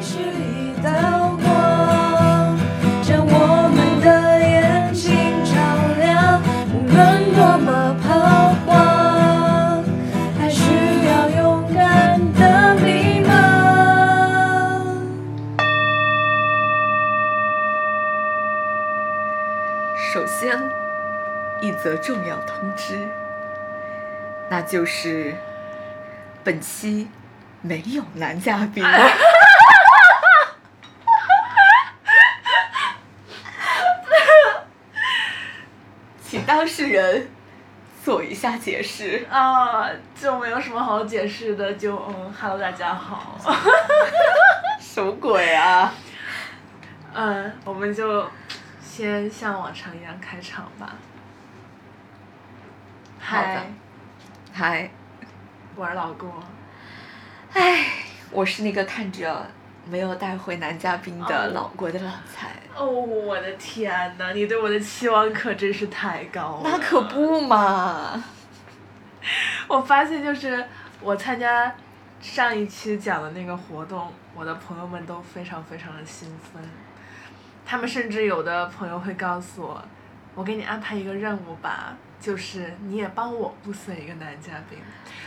首先，一则重要通知，那就是本期没有男嘉宾。请当事人做一下解释。啊，就没有什么好解释的，就嗯，Hello，大家好，什么鬼啊？嗯，我们就先像往常一样开场吧。嗨，嗨，我是老郭。唉，我是那个看着没有带回男嘉宾的哦老国的老蔡。哦，我的天呐，你对我的期望可真是太高了。那可。不嘛！我发现就是我参加上一期讲的那个活动，我的朋友们都非常非常的兴奋，他们甚至有的朋友会告诉我，我给你安排一个任务吧，就是你也帮我物色一个男嘉宾。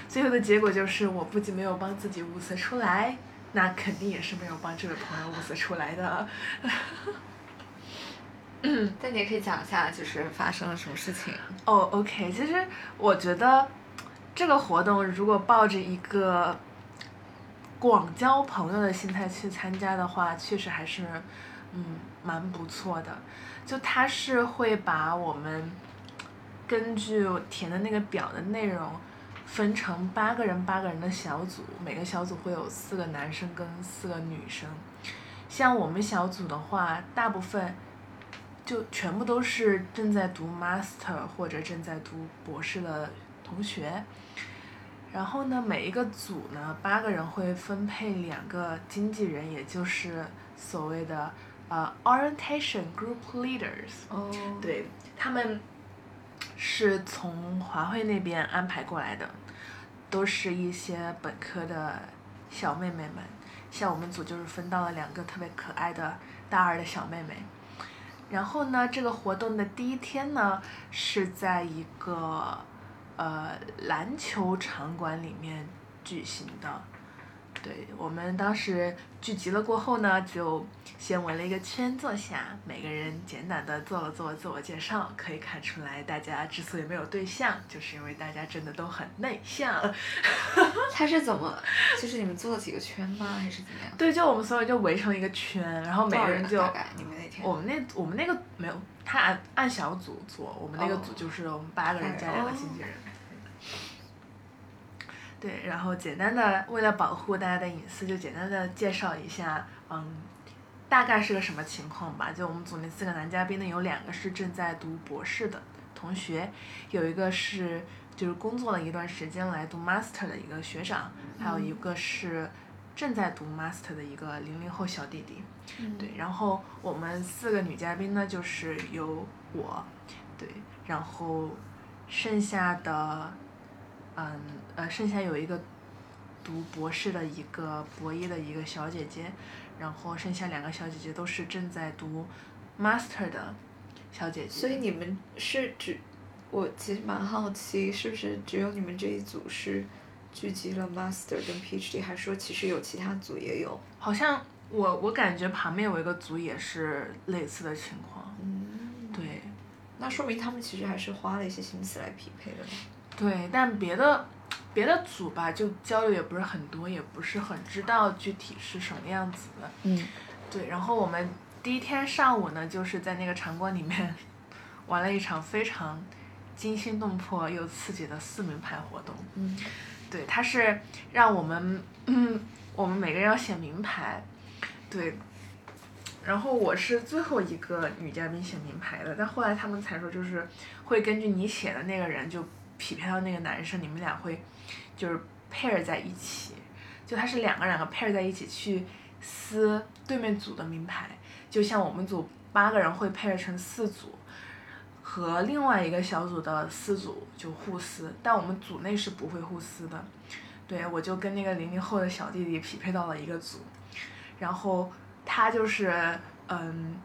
最后的结果就是，我不仅没有帮自己物色出来，那肯定也是没有帮这位朋友物色出来的。嗯但你也可以讲一下，就是发生了什么事情。哦、o k 其实我觉得这个活动如果抱着一个广交朋友的心态去参加的话，确实还是嗯蛮不错的。就它是会把我们根据填的那个表的内容分成八个人八个人的小组，每个小组会有四个男生跟四个女生。像我们小组的话，大部分就全部都是正在读 master 或者正在读博士的同学。然后呢，每一个组呢，八个人会分配两个经纪人，也就是所谓的呃 orientation group leaders。哦，对，他们是从华汇那边安排过来的，都是一些本科的小妹妹们。像我们组就是分到了两个特别可爱的大二的小妹妹。然后呢，这个活动的第一天呢，是在一个呃篮球场馆里面举行的。对我们当时聚集了过后呢，就先围了一个圈坐下，每个人简短的做了做自我介绍。可以看出来，大家之所以没有对象，就是因为大家真的都很内向。他是怎么？就是你们做了几个圈吗？还是怎么样？对，就我们所有人就围成一个圈，然后每个人就大概你们那天？我们那我们那个没有，他按按小组做，我们那个哦组就是我们八个人加两个经纪人。对，然后简单的为了保护大家的隐私，就简单的介绍一下，嗯，大概是个什么情况吧。就我们组那四个男嘉宾呢，有两个是正在读博士的同学，有一个是就是工作了一段时间来读 master 的一个学长，还有一个是正在读 master 的一个零零后小弟弟。对，然后我们四个女嘉宾呢，就是有我，对，然后剩下的，嗯呃，剩下有一个读博士的一个博一的一个小姐姐，然后剩下两个小姐姐都是正在读 master 的小姐姐。所以你们是只，我其实蛮好奇，是不是只有你们这一组是聚集了 master 跟 PhD，还是说其实有其他组也有？好像我我感觉旁边有一个组也是类似的情况，嗯，对那说明他们其实还是花了一些心思来匹配的。对，但别的别的组吧，就交流也不是很多，也不是很知道具体是什么样子的。嗯，对，然后我们第一天上午呢，就是在那个场馆里面玩了一场非常惊心动魄又刺激的四名牌活动。嗯，对，它是让我们，嗯，我们每个人要写名牌，对。然后我是最后一个女嘉宾写名牌的，但后来他们才说，就是会根据你写的那个人就匹配到那个男生，你们俩会就是 pair 在一起，就他是两个两个 pair 在一起去撕对面组的名牌，就像我们组八个人会 pair 成四组，和另外一个小组的四组就互撕，但我们组内是不会互撕的。对，我就跟那个零零后的小弟弟匹配到了一个组，然后他就是嗯，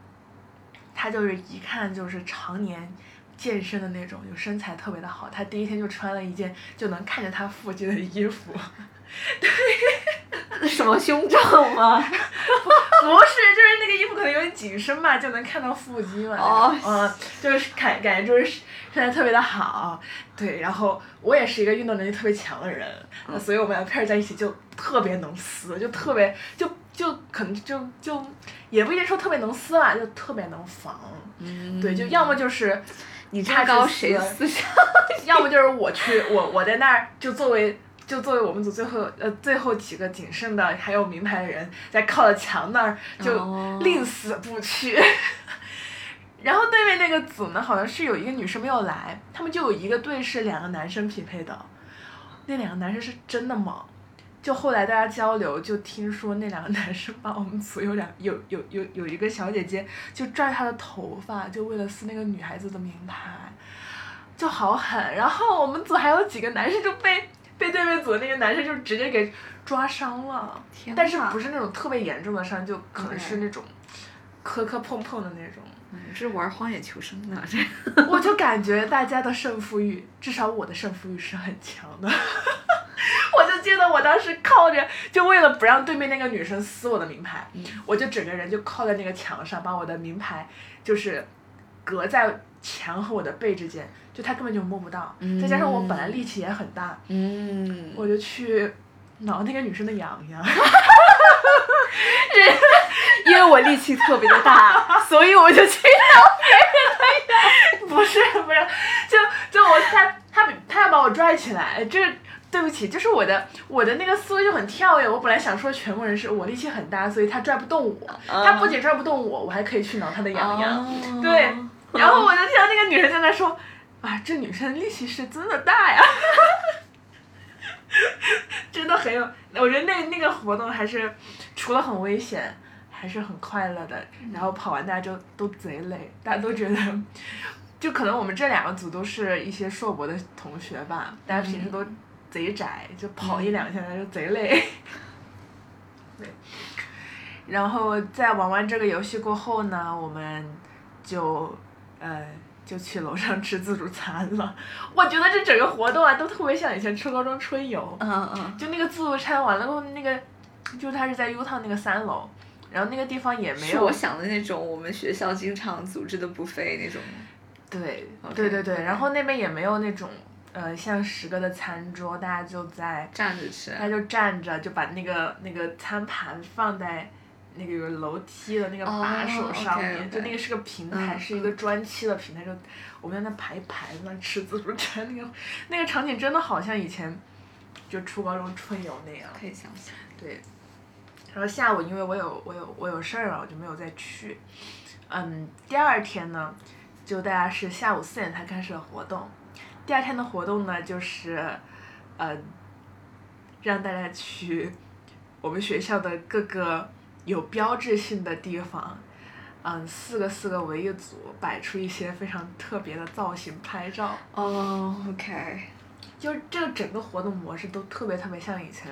他就是一看就是常年健身的那种，就身材特别的好。他第一天就穿了一件就能看见他腹肌的衣服，对 什么胸罩吗？不是，就是那个衣服可能有点紧身嘛，就能看到腹肌嘛。哦嗯，就是感感觉就是身材特别的好，对。然后我也是一个运动能力特别强的人，那所以我们俩配儿在一起就特别能撕，就特别就就可能就就也不一定说特别能撕啦，就特别能防。嗯对，就要么就是你这他么高谁撕？要么就是我去，我我在那儿就作为就作为我们组最后呃最后几个仅剩的还有名牌的人，在靠着墙那儿就哦宁死不屈。然后对面那个组呢，好像是有一个女生没有来，他们就有一个队是两个男生匹配的，那两个男生是真的猛。就后来大家交流，就听说那两个男生把我们组有两有有有有一个小姐姐就拽她的头发，就为了撕那个女孩子的名牌，就好狠。然后我们组还有几个男生就被被对面组的那个男生就直接给抓伤了，天但是不是那种特别严重的伤，就可能是那种磕磕碰碰的那种。嗯这玩荒野求生的，这我就感觉大家的胜负欲，至少我的胜负欲是很强的。我就记得我当时靠着，就为了不让对面那个女生撕我的名牌，我就整个人就靠在那个墙上，把我的名牌就是隔在墙和我的背之间，就他根本就摸不到。再加上我本来力气也很大，嗯，我就去挠那个女生的痒痒。因为我力气特别的大，所以我就去挠别人的痒 不是不是，就就我他他他要把我拽起来，这对不起，就是我的我的那个思维就很跳跃。我本来想说全部人是我力气很大，所以他拽不动我。他不仅拽不动我，我还可以去挠他的痒痒。哦对，然后我就听到那个女生在那说：“啊，这女生力气是真的大呀。”真的很有，我觉得那那个活动还是除了很危险，还是很快乐的。然后跑完大家就都贼累，大家都觉得，就可能我们这两个组都是一些硕博的同学吧，大家平时都贼窄，就跑一两下就贼累。对，然后在玩完这个游戏过后呢，我们就呃就去楼上吃自助餐了。我觉得这整个活动啊，都特别像以前初高中春游。嗯嗯，就那个自助餐完了后，那个就是它是在 U 趟那个三楼，然后那个地方也没有是我想的那种我们学校经常组织的 buffet 那种。对对对对然后那边也没有那种呃像十个的餐桌，大家就在站着吃大家就站着，就把那个那个餐盘放在那个有楼梯的那个把手上面就那个是个平台，嗯是一个砖砌的平台，就我们在那排一排在那吃自助餐，那个那个场景真的好像以前就初高中春游那样。可以想象。对，然后下午因为我有我有我有事儿了，我就没有再去。嗯，第二天呢，就大家是下午四点才开始的活动。第二天的活动呢，就是，呃，让大家去我们学校的各个有标志性的地方，嗯，四个四个为一组，摆出一些非常特别的造型拍照。哦，OK。就是这个整个活动模式都特别特别像以前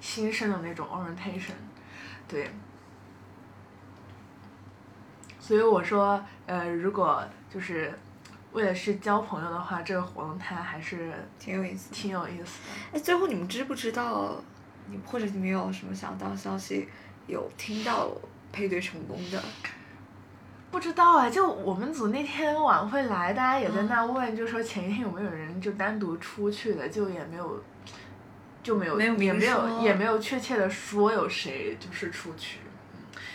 新生的那种 orientation，对。所以我说，呃，如果就是为了是交朋友的话，这个活动它还是挺有意思。挺有意思的。哎，最后你们知不知道，你或者你们有什么想到消息，有听到配对成功的？不知道啊，就我们组那天晚会来，大家也在那问，就说前一天有没有人就单独出去的，就也没有，就没有没有也没有也没有确切的说有谁就是出去。嗯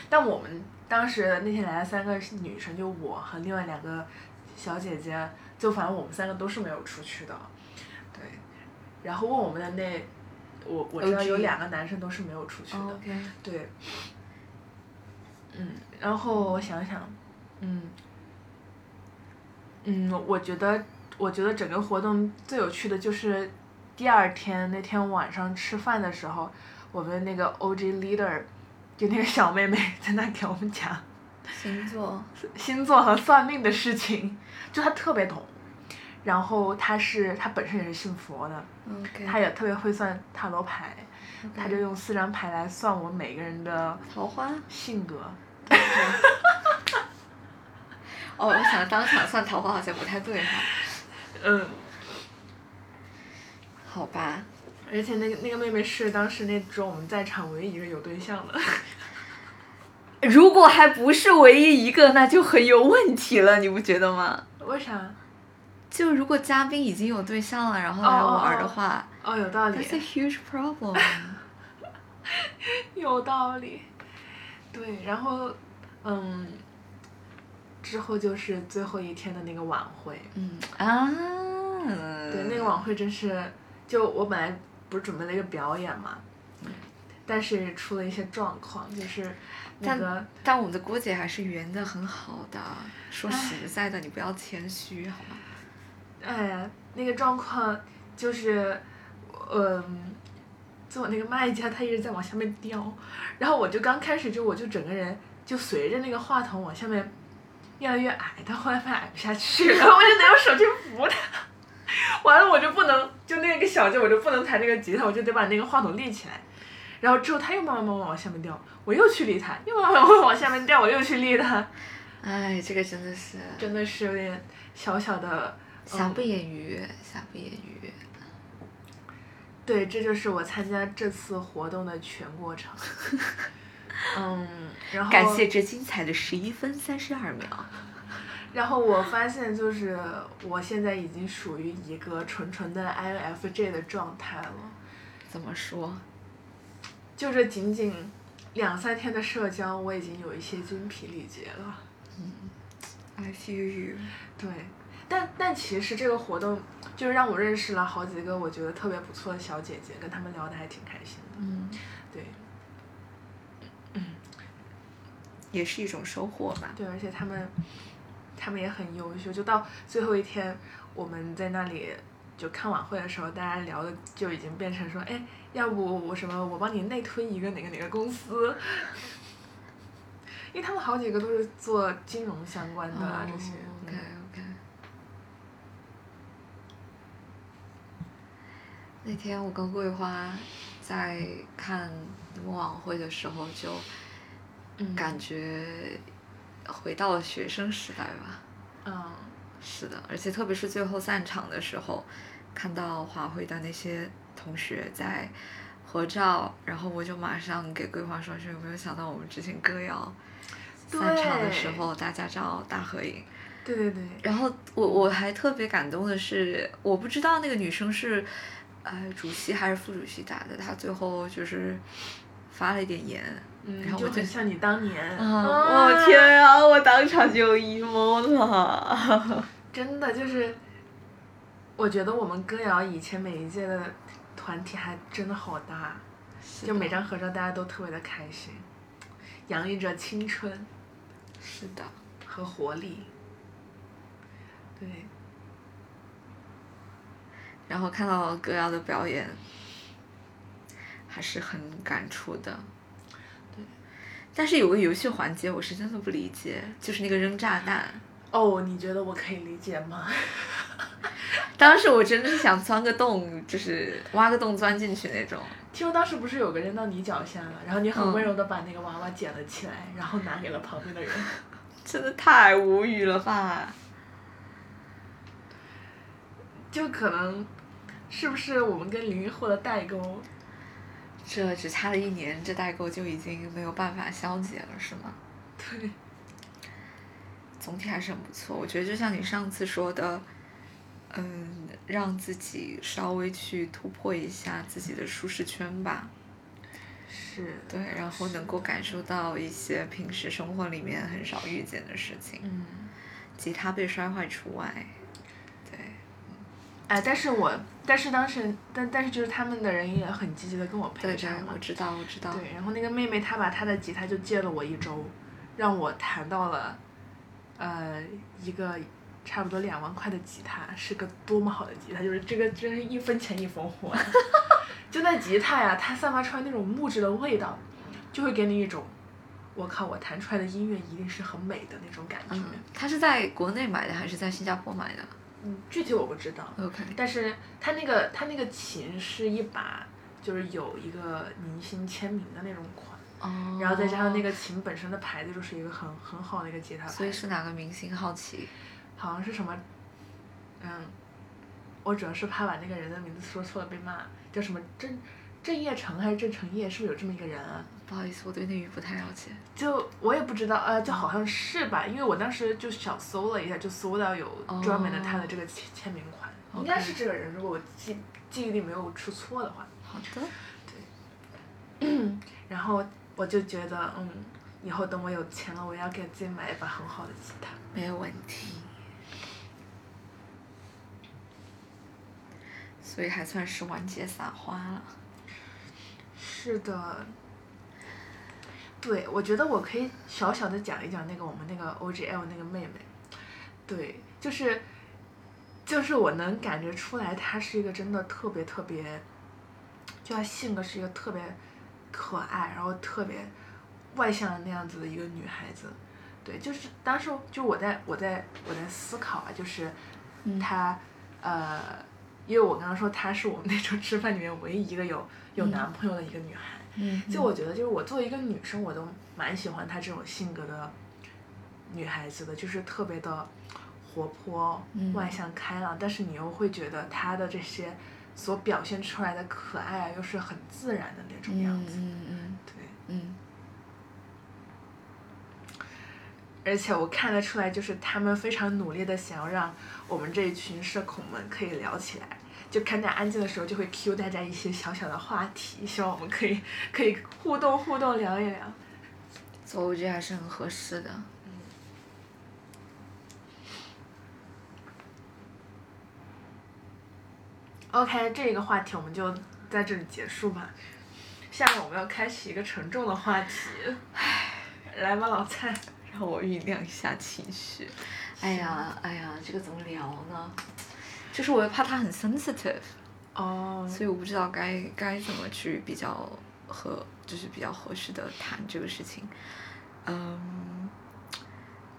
但我们当时那天来了三个女生，就我和另外两个小姐姐，就反正我们三个都是没有出去的。对，然后问我们的那，我我知道有两个男生都是没有出去的。对，嗯，然后我想想，嗯，嗯，我觉得，我觉得整个活动最有趣的就是第二天那天晚上吃饭的时候，我们那个 OG leader，就那个小妹妹 在那给我们讲 星座。星座和算命的事情，就他特别懂。然后他是他本身也是信佛的他也特别会算塔罗牌，他就用四张牌来算我们每个人的桃花。性格。哦，我想当场算桃花好像不太对哈。嗯，好吧，而且那个那个妹妹是当时那种我们在场唯一一个有对象的。如果还不是唯一一个，那就很有问题了，你不觉得吗？为啥？就如果嘉宾已经有对象了，然后来玩的话哦，有道理，That's，a huge problem。有道理。对，然后，嗯，之后就是最后一天的那个晚会。嗯啊，对，那个晚会真是，就我本来不是准备了一个表演嘛，但是出了一些状况，就是那个但我们的郭姐还是圆的很好的。说实在的，你不要谦虚好吗？哎呀，那个状况就是，嗯，做那个卖家他一直在往下面掉，然后我就刚开始就我就整个人就随着那个话筒往下面越来越矮，到后来发现矮不下去，然 后我就得用手去扶他，完了我就不能就那个小劲我就不能弹那个吉他，我就得把那个话筒立起来。然后之后他又慢慢慢慢往下面掉，我又去立他，又慢慢慢慢往下面掉，我又去立他，哎，这个真的是真的是有点小小的瑕不掩瑜，瑕不掩瑜。对，这就是我参加这次活动的全过程。嗯，然后感谢这精彩的十一分三十二秒。然后我发现，就是我现在已经属于一个纯纯的 INFJ 的状态了，怎么说？就这仅仅两三天的社交，我已经有一些精疲力竭了。嗯 I feel you。对，但但其实这个活动就是让我认识了好几个我觉得特别不错的小姐姐，跟她们聊的还挺开心的。嗯，对嗯也是一种收获吧。对，而且她们她们也很优秀，就到最后一天我们在那里。就看晚会的时候，大家聊的就已经变成说，哎，要不我什么，我帮你内推一个哪个哪个公司，因为他们好几个都是做金融相关的、啊这些。OK OK。那天我跟桂花在看你们晚会的时候，就嗯感觉回到了学生时代吧。嗯是的，而且特别是最后散场的时候，看到华辉的那些同学在合照，然后我就马上给桂花说：“说有没有想到我们之前歌谣散场的时候，大家照大合影？”对对对，然后我我还特别感动的是，我不知道那个女生是，呃，主席还是副主席打的，她最后就是发了一点言，嗯，然后我就像你当年，啊，啊我天啊，我当场就 emo 了。真的就是，我觉得我们歌谣以前每一届的团体还真的好大，就每张合照大家都特别的开心，洋溢着青春是的，和活力。对，然后看到歌谣的表演，还是很感触的。对，但是有个游戏环节我是真的不理解，就是那个扔炸弹。哦，你觉得我可以理解吗？当时我真的是想钻个洞，就是挖个洞钻进去那种。听说当时不是有个扔到你脚下了，然后你很嗯温柔的把那个娃娃捡了起来，然后拿给了旁边的人。真的太无语了吧！就可能，是不是我们跟零零后的代沟？这只差了一年，这代沟就已经没有办法消解了，是吗？对，总体还是很不错。我觉得就像你上次说的，嗯，让自己稍微去突破一下自己的舒适圈吧。是，对，然后能够感受到一些平时生活里面很少遇见的事情，嗯。吉他被摔坏除外。对，哎，但是我，但是当时，但但是就是他们的人也很积极的跟我对对赔偿，嘛我。知道，我知道。对，然后那个妹妹她把她的吉他就借了我一周，让我弹到了，呃，一个差不多两万块的吉他，是个多么好的吉他，就是这个真是一分钱一分货。就那吉他呀，它散发出来那种木质的味道，就会给你一种，我靠，我弹出来的音乐一定是很美的那种感觉。嗯，他是在国内买的还是在新加坡买的？嗯，具体我不知道，OK，但是它那个它那个琴是一把就是有一个明星签名的那种款。哦，然后再加上那个琴本身的牌子就是一个很很好的一个吉他牌，所以是哪个明星？好奇。好像是什么，嗯，我主要是怕把那个人的名字说错了被骂，叫什么郑郑业成还是郑成业，是不是有这么一个人啊？不好意思，我对内娱不太了解。就我也不知道，呃，就好像是吧，因为我当时就小搜了一下，就搜到有专门的他的这个签签名款，应该是这个人，如果我记记忆力没有出错的话。好的。对 然后我就觉得，嗯，以后等我有钱了，我要给自己买一把很好的吉他。没有问题。所以还算是完结撒花了。是的，对，我觉得我可以小小的讲一讲那个我们那个 OGL 那个妹妹，对，就是，就是我能感觉出来，她是一个真的特别特别，就她性格是一个特别可爱，然后特别外向的那样子的一个女孩子，对，就是当时就我在我在我在思考啊，就是嗯她、呃。因为我刚刚说她是我们那桌吃饭里面唯一一个有有嗯。男朋友的一个女孩，嗯就我觉得，就是我作为一个女生，我都蛮喜欢她这种性格的女孩子的，就是特别的活泼、嗯。外向、开朗，但是你又会觉得她的这些所表现出来的可爱啊，又是很自然的那种样嗯子。嗯嗯。对，嗯。而且我看得出来，就是他们非常努力的想要让我们这一群社恐们可以聊起来。就看大家安静的时候，就会 cue 大家一些小小的话题，希望我们可以可以互动互动聊一聊。所以我觉得还是很合适的。OK，这个话题我们就在这里结束吧。下面我们要开启一个沉重的话题，来吧，老蔡。让我酝酿一下情绪。哎呀，哎呀，这个怎么聊呢？就是我又怕他很 sensitive，哦，所以我不知道该该怎么去比较合，就是比较合适的谈这个事情。嗯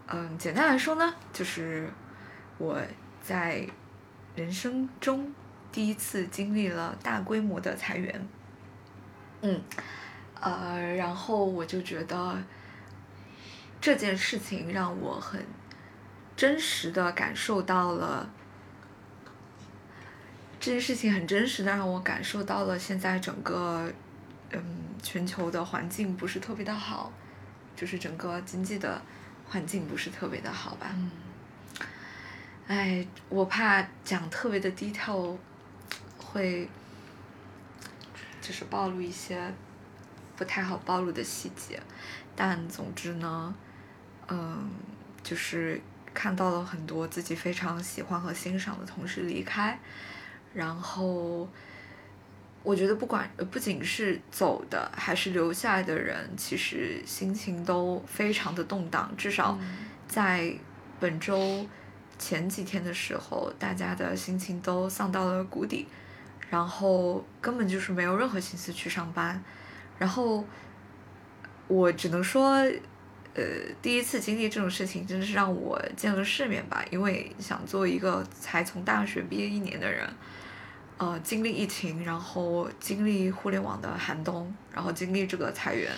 嗯，简单来说呢，就是我在人生中第一次经历了大规模的裁员。嗯，呃，然后我就觉得这件事情让我很真实的感受到了。这件事情很真实的让我感受到了现在整个，嗯，全球的环境不是特别的好，就是整个经济的环境不是特别的好吧。嗯哎，我怕讲特别的 detail，会就是暴露一些不太好暴露的细节，但总之呢，嗯，就是看到了很多自己非常喜欢和欣赏的同事离开，然后我觉得不管呃不仅是走的还是留下来的人，其实心情都非常的动荡，至少在本周前几天的时候，大家的心情都丧到了谷底，然后根本就是没有任何心思去上班，然后我只能说，呃，第一次经历这种事情，真的是让我见了世面吧。因为想做一个才从大学毕业一年的人，呃，经历疫情，然后经历互联网的寒冬，然后经历这个裁员，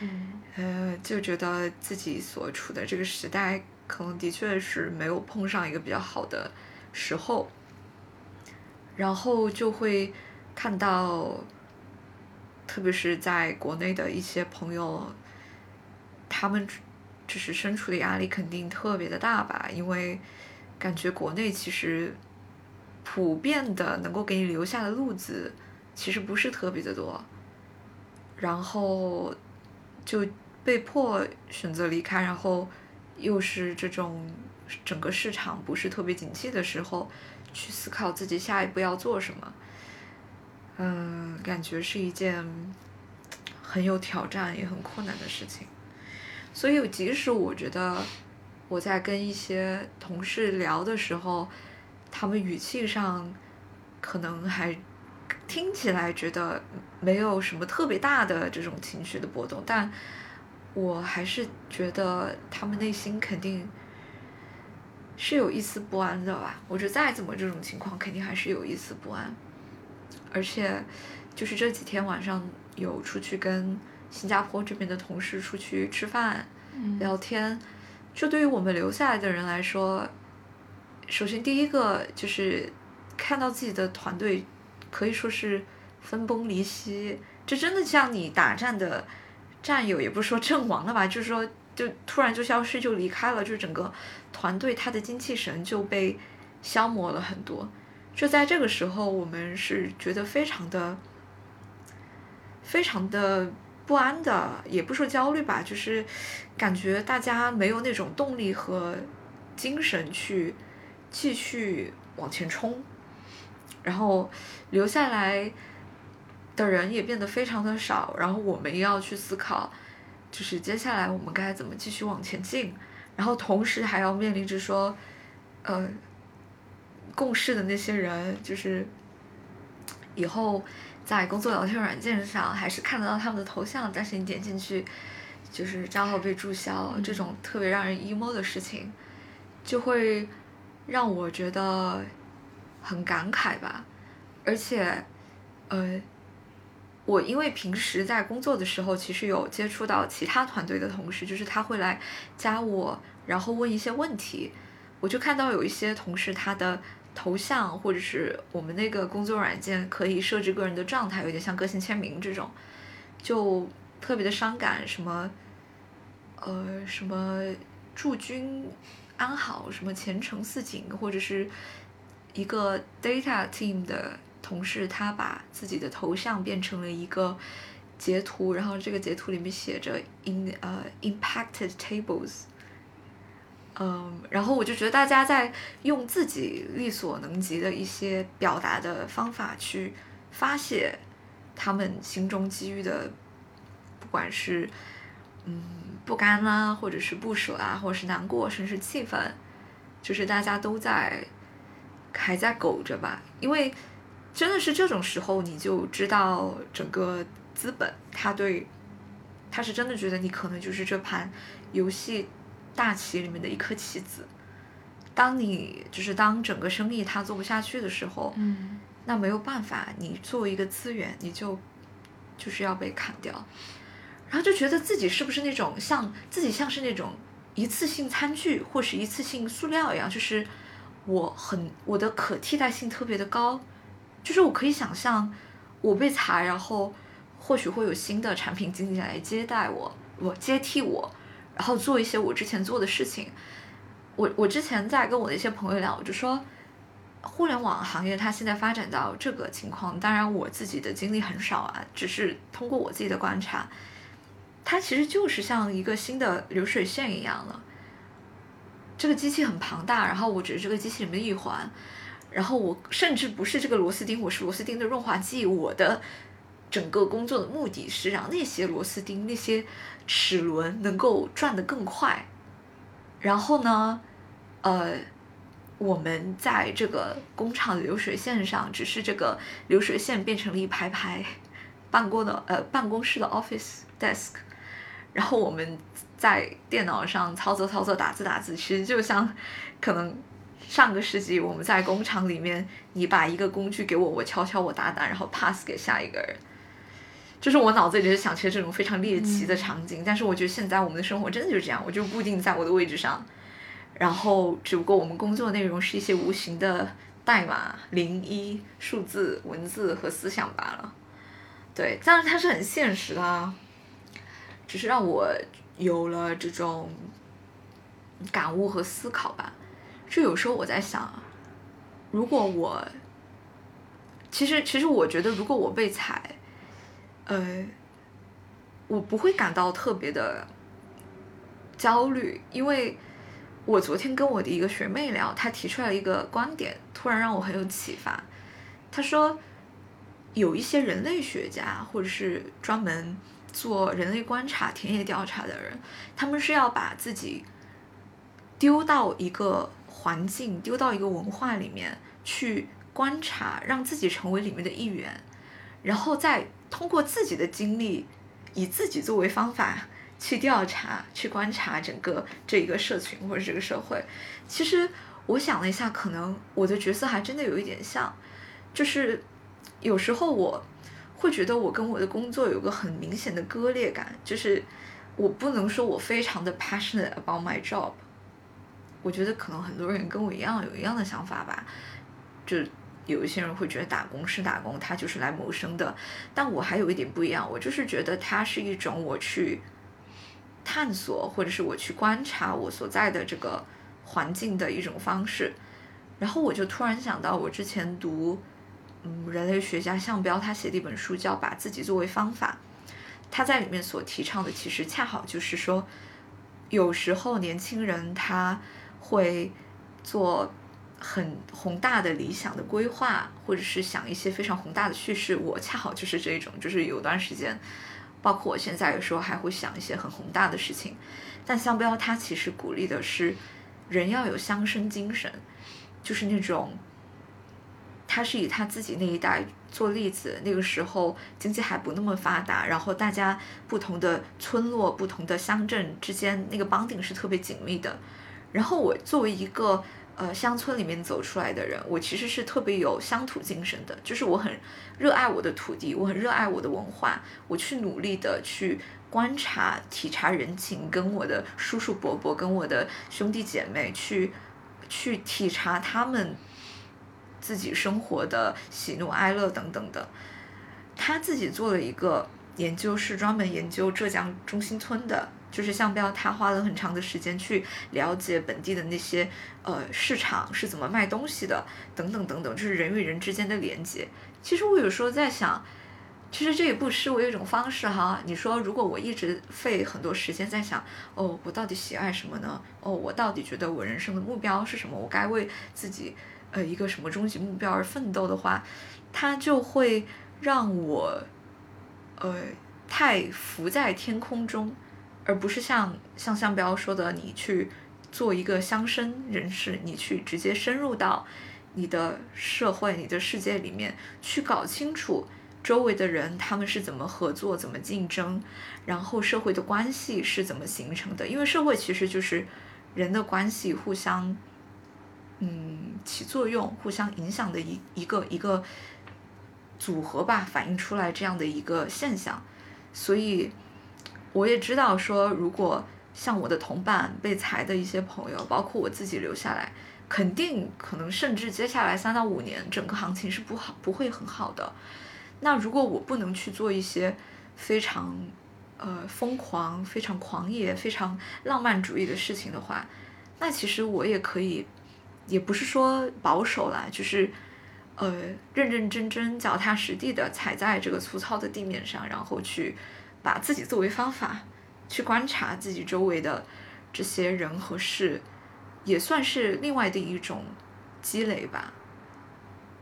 嗯呃，就觉得自己所处的这个时代，可能的确是没有碰上一个比较好的时候，然后就会看到，特别是在国内的一些朋友，他们就是身处的压力肯定特别的大吧，因为感觉国内其实普遍的能够给你留下的路子，其实不是特别的多，然后就被迫选择离开，然后又是这种整个市场不是特别景气的时候，去思考自己下一步要做什么，嗯，感觉是一件很有挑战也很困难的事情。所以，即使我觉得我在跟一些同事聊的时候，他们语气上可能还听起来觉得没有什么特别大的这种情绪的波动，但我还是觉得他们内心肯定是有一丝不安的吧。我觉得再怎么这种情况，肯定还是有一丝不安。而且，就是这几天晚上有出去跟新加坡这边的同事出去吃饭、嗯聊天，这对于我们留下来的人来说，首先第一个就是看到自己的团队可以说是分崩离析，这真的像你打战的战友，也不是说阵亡了吧，就是说就突然就消失就离开了，就整个团队他的精气神就被消磨了很多。就在这个时候，我们是觉得非常的、非常的不安的，也不说焦虑吧，就是感觉大家没有那种动力和精神去继续往前冲，然后留下来的人也变得非常的少，然后我们要去思考，就是接下来我们该怎么继续往前进，然后同时还要面临着说，呃，共事的那些人，就是以后在工作聊天软件上还是看得到他们的头像，但是你点进去，就是账号被注销，这种特别让人 emo 的事情，就会让我觉得很感慨吧，而且，呃。我因为平时在工作的时候，其实有接触到其他团队的同事，就是他会来加我，然后问一些问题，我就看到有一些同事他的头像或者是我们那个工作软件可以设置个人的状态，有点像个性签名这种，就特别的伤感，什么，呃，什么祝君安好，什么前程似锦，或者是一个 data team 的。同事他把自己的头像变成了一个截图，然后这个截图里面写着 in 呃 impacted tables，嗯，然后我就觉得大家在用自己力所能及的一些表达的方法去发泄他们心中积郁的，不管是嗯不甘啦，或者是不舍啊，或者是难过，甚至是气愤，就是大家都在还在苟着吧，因为。真的是这种时候，你就知道整个资本，他对，他是真的觉得你可能就是这盘游戏大棋里面的一颗棋子。当你就是当整个生意它做不下去的时候，嗯，那没有办法，你作为一个资源，你就就是要被砍掉，然后就觉得自己是不是那种像自己像是那种一次性餐具或是一次性塑料一样，就是我很我的可替代性特别的高。就是我可以想象，我被裁，然后或许会有新的产品经理来接待我，我接替我，然后做一些我之前做的事情。我我之前在跟我的一些朋友聊，我就说，互联网行业它现在发展到这个情况，当然我自己的经历很少啊，只是通过我自己的观察，它其实就是像一个新的流水线一样了。这个机器很庞大，然后我只是这个机器里面的一环。然后我甚至不是这个螺丝钉，我是螺丝钉的润滑剂。我的整个工作的目的是让那些螺丝钉、那些齿轮能够转得更快。然后呢，呃，我们在这个工厂的流水线上，只是这个流水线变成了一排排办公的呃办公室的 office desk。然后我们在电脑上操作操作、打字打字，其实就像可能。上个世纪，我们在工厂里面，你把一个工具给我，我敲敲，我打打，然后 pass 给下一个人。就是我脑子里是想起了这种非常猎奇的场景，但是我觉得现在我们的生活真的就是这样，我就固定在我的位置上，然后只不过我们工作内容是一些无形的代码、零一数字、文字和思想罢了。对，但是它是很现实的，只是让我有了这种感悟和思考吧。就有时候我在想，如果我，其实其实我觉得，如果我被裁，呃，我不会感到特别的焦虑，因为我昨天跟我的一个学妹聊，她提出来一个观点，突然让我很有启发。她说，有一些人类学家或者是专门做人类观察、田野调查的人，他们是要把自己丢到一个。环境丢到一个文化里面去观察，让自己成为里面的一员，然后再通过自己的经历，以自己作为方法，去调查、去观察整个这一个社群或者这个社会。其实我想了一下，可能我的角色还真的有一点像，就是有时候我会觉得我跟我的工作有个很明显的割裂感，就是我不能说我非常的 passionate about my job。我觉得可能很多人跟我一样有一样的想法吧，就有一些人会觉得打工是打工，他就是来谋生的。但我还有一点不一样，我就是觉得它是一种我去探索，或者是我去观察我所在的这个环境的一种方式。然后我就突然想到，我之前读嗯人类学家项彪他写的一本书叫《把自己作为方法》，他在里面所提倡的其实恰好就是说，有时候年轻人他。会做很宏大的理想的规划，或者是想一些非常宏大的叙事。我恰好就是这种，就是有段时间，包括我现在有时候还会想一些很宏大的事情。但香标它其实鼓励的是人要有乡绅精神，就是那种，他是以他自己那一代做例子，那个时候经济还不那么发达，然后大家不同的村落、不同的乡镇之间那个绑定是特别紧密的。然后我作为一个呃乡村里面走出来的人，我其实是特别有乡土精神的，就是我很热爱我的土地，我很热爱我的文化，我去努力的去观察、体察人情，跟我的叔叔伯伯、跟我的兄弟姐妹去去体察他们自己生活的喜怒哀乐等等的。他自己做了一个研究，是专门研究浙江中心村的。就是项彪，他花了很长的时间去了解本地的那些呃市场是怎么卖东西的，等等等等，就是人与人之间的连接。其实我有时候在想，其实这也不失为一种方式哈。你说，如果我一直费很多时间在想，哦，我到底喜爱什么呢？哦，我到底觉得我人生的目标是什么？我该为自己呃一个什么终极目标而奋斗的话，它就会让我呃太浮在天空中。而不是像像向彪说的，你去做一个乡绅人士，你去直接深入到你的社会、你的世界里面去搞清楚周围的人他们是怎么合作、怎么竞争，然后社会的关系是怎么形成的。因为社会其实就是人的关系互相嗯起作用、互相影响的一一个一个组合吧，反映出来这样的一个现象，所以。我也知道，说如果像我的同伴被裁的一些朋友，包括我自己留下来，肯定可能甚至接下来三到五年，整个行情是不好，不会很好的。那如果我不能去做一些非常呃疯狂、非常狂野、非常浪漫主义的事情的话，那其实我也可以，也不是说保守啦，就是呃认认真真、脚踏实地的踩在这个粗糙的地面上，然后去。把自己作为方法，去观察自己周围的这些人和事，也算是另外的一种积累吧。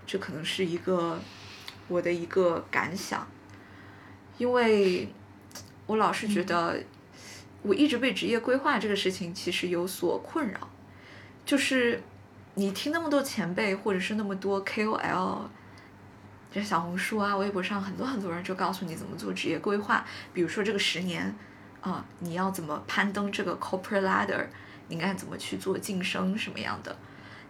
这可能是一个我的一个感想，因为我老是觉得，我一直被职业规划这个事情其实有所困扰，就是你听那么多前辈或者是那么多 KOL。就小红书啊、微博上很多很多人就告诉你怎么做职业规划，比如说这个十年，啊，你要怎么攀登这个 corporate ladder，你应该怎么去做晋升什么样的？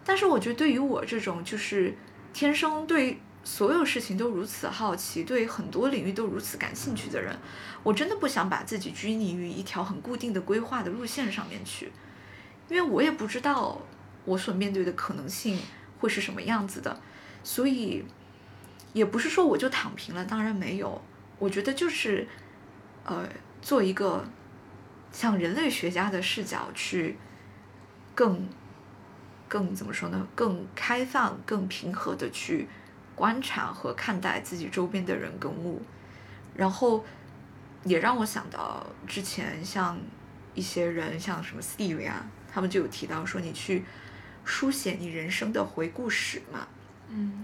但是我觉得对于我这种就是天生对所有事情都如此好奇，对很多领域都如此感兴趣的人，我真的不想把自己拘泥于一条很固定的规划的路线上面去，因为我也不知道我所面对的可能性会是什么样子的，所以。也不是说我就躺平了，当然没有。我觉得就是，呃，做一个像人类学家的视角去，更，更怎么说呢？更开放、更平和的去观察和看待自己周边的人跟物，然后也让我想到之前像一些人，像什么 Steve 啊，他们就有提到说，你去书写你人生的回顾史嘛，嗯。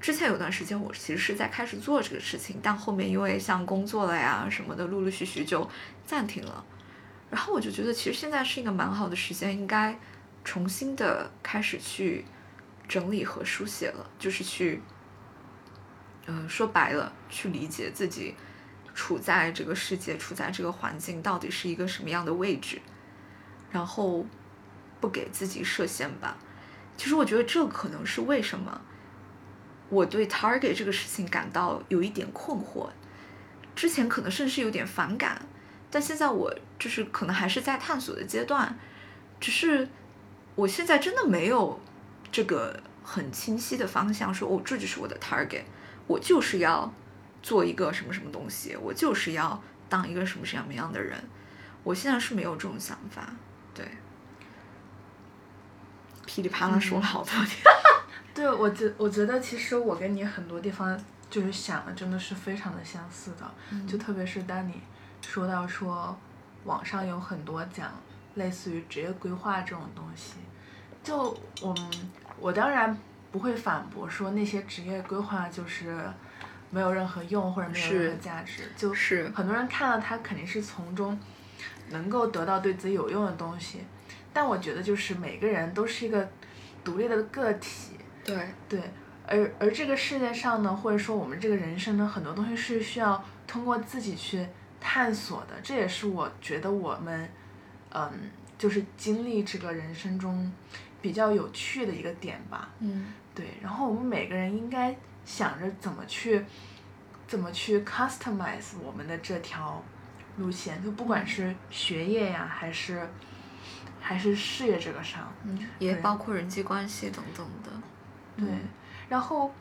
之前有段时间，我其实是在开始做这个事情，但后面因为像工作了呀什么的，陆陆续续就暂停了。然后我就觉得，其实现在是一个蛮好的时间，应该重新的开始去整理和书写了，就是去，嗯，说白了，去理解自己处在这个世界、处在这个环境到底是一个什么样的位置，然后不给自己设限吧。其实我觉得这可能是为什么我对 target 这个事情感到有一点困惑。之前可能甚至有点反感，但现在我就是可能还是在探索的阶段，只是我现在真的没有这个很清晰的方向，说哦，这就是我的 target，我就是要做一个什么什么东西，我就是要当一个什么什么样的人，我现在是没有这种想法，对。噼里啪啦说了好多天，对我觉我觉得其实我跟你很多地方就是想的真的是非常的相似的，就特别是当你说到说网上有很多讲类似于职业规划这种东西，就我们我当然不会反驳说那些职业规划就是没有任何用或者没有任何价值，就是很多人看了他肯定是从中能够得到对自己有用的东西。但我觉得就是每个人都是一个独立的个体，对对，而而这个世界上呢，或者说我们这个人生呢，很多东西是需要通过自己去探索的，这也是我觉得我们，嗯，就是经历这个人生中比较有趣的一个点吧。嗯，对，然后我们每个人应该想着怎么去，怎么去 customize 我们的这条路线，就不管是学业呀，还是。还是事业这个上，嗯，也包括人际关系等等的，对。然后，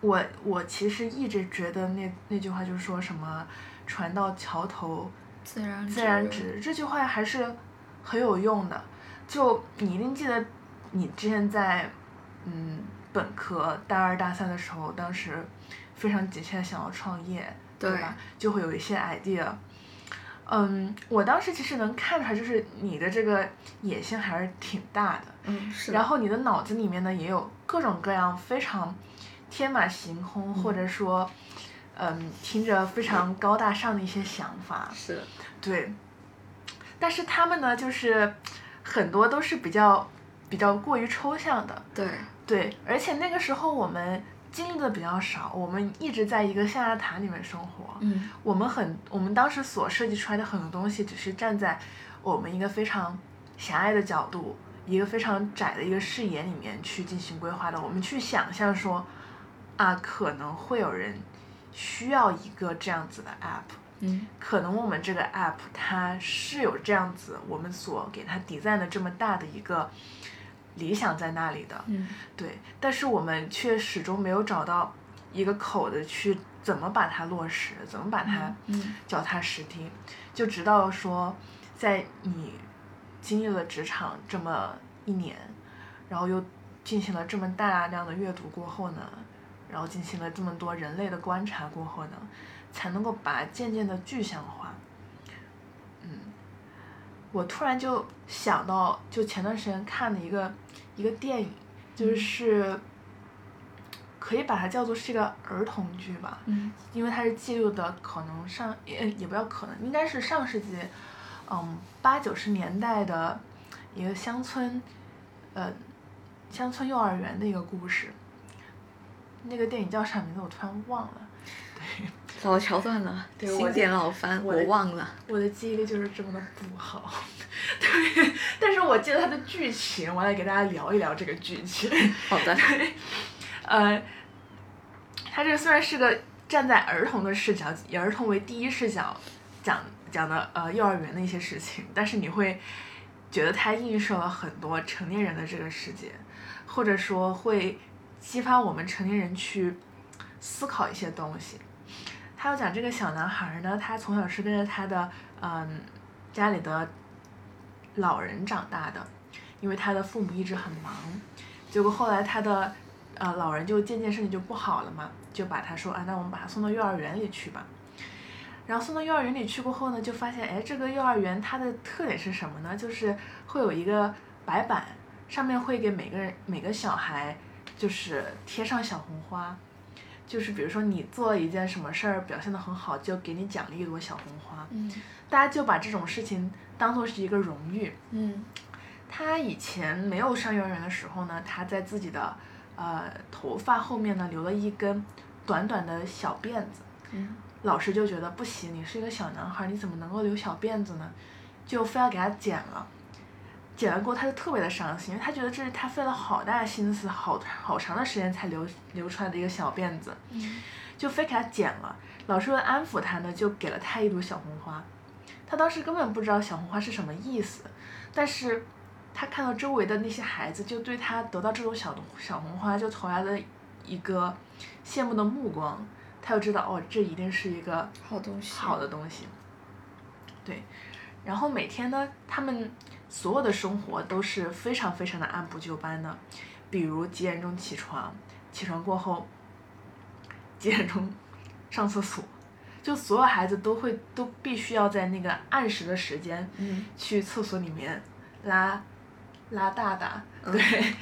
我我其实一直觉得那那句话就是说什么“船到桥头自然自然直”，这句话还是很有用的。就你一定记得，你之前在嗯本科大二大三的时候，当时非常急切想要创业，对吧？就会有一些 idea。嗯，我当时其实能看出来，就是你的这个野心还是挺大的。嗯，是。然后你的脑子里面呢，也有各种各样非常天马行空，或者说，嗯，听着非常高大上的一些想法。是。对。但是他们呢，就是很多都是比较比较过于抽象的。对。对，而且那个时候我们。经历的比较少，我们一直在一个象牙塔里面生活。嗯，我们很，我们当时所设计出来的很多东西，只是站在我们一个非常狭隘的角度，一个非常窄的一个视野里面去进行规划的。我们去想象说，啊，可能会有人需要一个这样子的 app。嗯，可能我们这个 app 它是有这样子，我们所给它 design 的这么大的一个。理想在那里的，嗯，对，但是我们却始终没有找到一个口子去怎么把它落实，怎么把它脚踏实地，就直到说，在你经历了职场这么一年，然后又进行了这么大量的阅读过后呢，然后进行了这么多人类的观察过后呢，才能够把渐渐的具象化。嗯，我突然就想到，就前段时间看的一个。一个电影，就是可以把它叫做是一个儿童剧吧，因为它是记录的可能上也也不要可能，应该是上世纪，嗯八九十年代的一个乡村，呃乡村幼儿园的一个故事。那个电影叫啥名字？我突然忘了。对，老桥段了，经典老番，我忘了。我的记忆力就是这么的不好。对，但是我记得它的剧情，我来给大家聊一聊这个剧情。好的。对，呃，它这虽然是个站在儿童的视角，以儿童为第一视角讲讲的呃幼儿园的一些事情，但是你会觉得它映射了很多成年人的这个世界，或者说会激发我们成年人去思考一些东西。他要讲这个小男孩呢，他从小是跟着他的嗯家里的。老人长大的，因为他的父母一直很忙，结果后来他的呃老人就渐渐身体就不好了嘛，就把他说啊，那我们把他送到幼儿园里去吧。然后送到幼儿园里去过后呢，就发现哎，这个幼儿园它的特点是什么呢？就是会有一个白板，上面会给每个人每个小孩就是贴上小红花，就是比如说你做了一件什么事儿表现的很好，就给你奖励一朵小红花。嗯，大家就把这种事情。当做是一个荣誉。嗯，他以前没有上幼儿园的时候呢，他在自己的呃头发后面呢留了一根短短的小辫子。嗯，老师就觉得不行，你是一个小男孩，你怎么能够留小辫子呢？就非要给他剪了。剪完过后，他就特别的伤心，因为他觉得这是他费了好大心思、好好长的时间才留留出来的一个小辫子，就非给他剪了。老师为了安抚他呢，就给了他一朵小红花。他当时根本不知道小红花是什么意思，但是他看到周围的那些孩子，就对他得到这种小小红花就投来了一个羡慕的目光。他就知道哦，这一定是一个好东西，好的东西。对，然后每天呢，他们所有的生活都是非常非常的按部就班的，比如几点钟起床，起床过后几点钟上厕所，就所有孩子都会都必须要在那个按时的时间嗯。去厕所里面拉拉大大，嗯。对，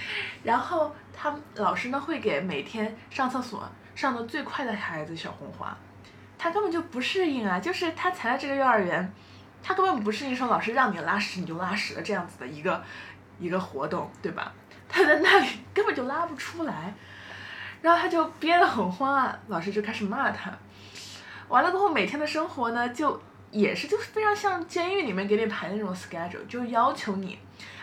然后他们老师呢会给每天上厕所上的最快的孩子小红花，他根本就不适应啊，就是他才来这个幼儿园，他根本不适应说老师让你拉屎你就拉屎的这样子的一个一个活动，对吧？他在那里根本就拉不出来，然后他就憋得很慌啊，老师就开始骂他。完了过后，每天的生活呢，就也是就是非常像监狱里面给你排那种 schedule，就要求你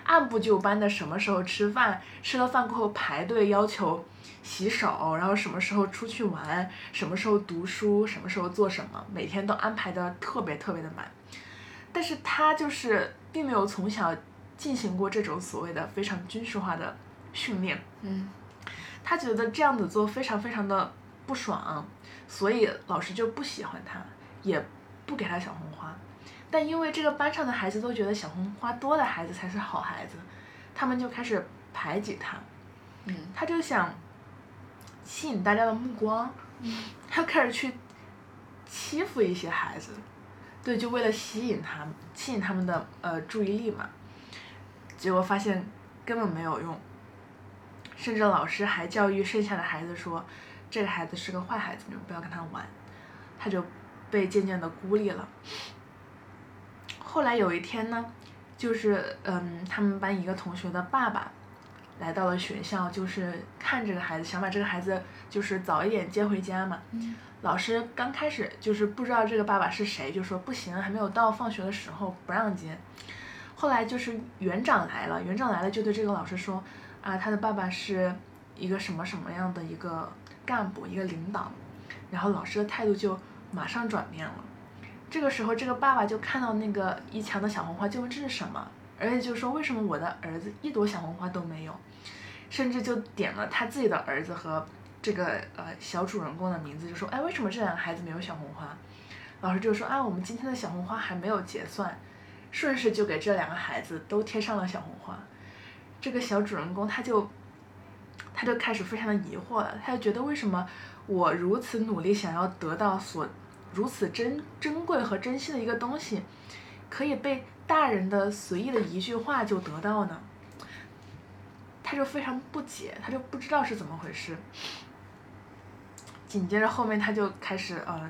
按部就班的什么时候吃饭，吃了饭过后排队要求洗手，然后什么时候出去玩，什么时候读书，什么时候做什么，每天都安排的特别特别的满。但是他就是并没有从小进行过这种所谓的非常军事化的训练，嗯他觉得这样子做非常非常的不爽，所以老师就不喜欢他，也不给他小红花。但因为这个班上的孩子都觉得小红花多的孩子才是好孩子，他们就开始排挤他。嗯他就想吸引大家的目光，他开始去欺负一些孩子，对，就为了吸引他们，吸引他们的呃注意力嘛。结果发现根本没有用，甚至老师还教育剩下的孩子说，这个孩子是个坏孩子，你们不要跟他玩，他就被渐渐的孤立了。后来有一天呢，就是嗯，他们班一个同学的爸爸来到了学校，就是看这个孩子，想把这个孩子就是早一点接回家嘛。嗯老师刚开始就是不知道这个爸爸是谁，就说不行，还没有到放学的时候不让接。后来就是园长来了，园长来了就对这个老师说，啊，他的爸爸是一个什么什么样的一个干部，一个领导。然后老师的态度就马上转变了。这个时候，这个爸爸就看到那个一墙的小红花，就问这是什么，而且就说为什么我的儿子一朵小红花都没有，甚至就点了他自己的儿子和这个呃小主人公的名字，就说哎为什么这两个孩子没有小红花？老师就说啊我们今天的小红花还没有结算，顺势就给这两个孩子都贴上了小红花。这个小主人公他就他就开始非常的疑惑了，他就觉得为什么我如此努力想要得到所如此珍珍贵和珍惜的一个东西，可以被大人的随意的一句话就得到呢？他就非常不解，他就不知道是怎么回事。紧接着后面他就开始呃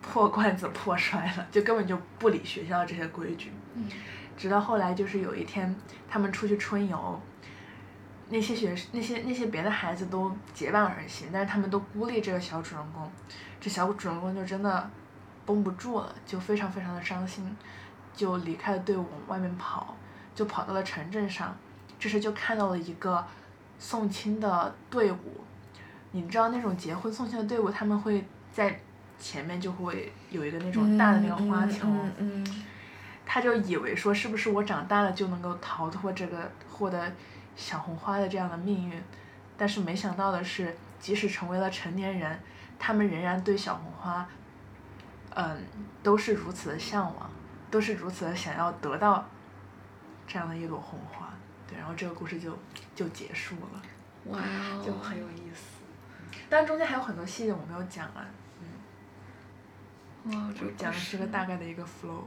破罐子破摔了，就根本就不理学校这些规矩。嗯直到后来就是有一天他们出去春游，那些学那些那些别的孩子都结伴而行，但是他们都孤立这个小主人公，这小主人公就真的绷不住了，就非常非常的伤心，就离开了队伍往外面跑，就跑到了城镇上，这时就看到了一个送亲的队伍，你知道那种结婚送亲的队伍，他们会在前面就会有一个那种大的那个花球，嗯嗯嗯。他就以为说是不是我长大了就能够逃脱这个获得小红花的这样的命运，但是没想到的是，即使成为了成年人，他们仍然对小红花，嗯，都是如此的向往，都是如此的想要得到这样的一朵红花。对，然后这个故事就就结束了，哇哦，就很有意思。当然中间还有很多细节我没有讲啊。嗯，哇，这个讲的是个大概的一个 flow。